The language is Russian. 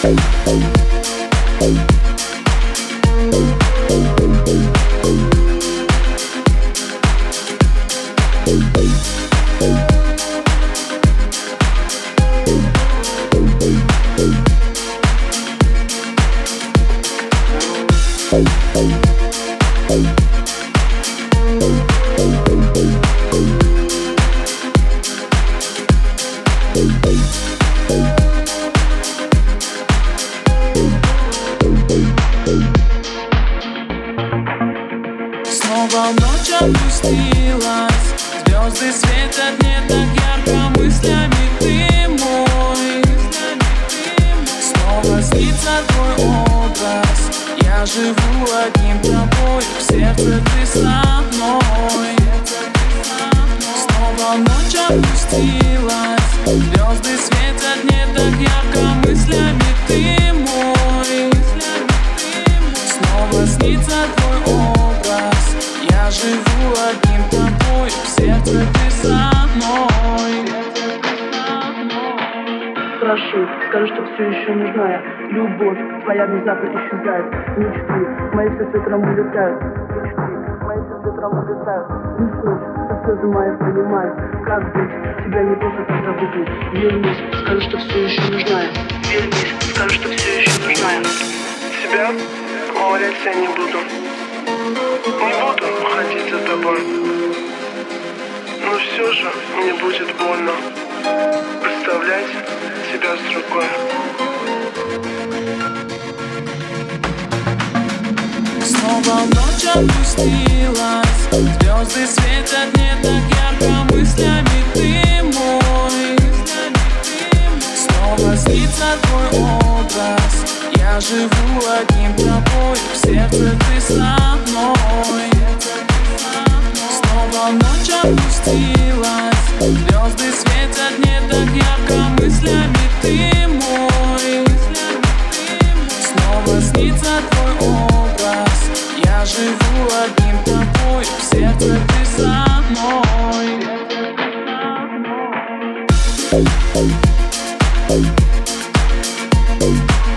Снова Звезды светят не так ярко Мыслями ты мой. Снова снится твой образ. Я живу одним тобой В сердце ты со мной. Снова ночь опустилась. Звезды светят не так ярко Живу одним тобой В сердце ты со мной. Прошу, скажи, что все еще нужна Любовь твоя внезапно исчезает Мечты мои все с ветром улетают. Мечты мои все с ветром улетают. Слышь, со слезы мои принимают Как быть, тебя не просто так забыть Вернись, скажи, что все еще нужна Вернись, скажи, что все еще нужна я Тебя умолять я не буду. Не буду ходить за тобой. Но все же мне будет больно представлять тебя с другой. Снова ночь опустилась Звезды светят не так ярко Мыслями ты мой Снова снится твой образ Я живу одним тобой. В сердце ты со мной. Снова ночь опустилась. Звезды светят не так ярко Мыслями ты мой. Снова снится твой образ. Я живу одним тобой. В сердце ты со мной.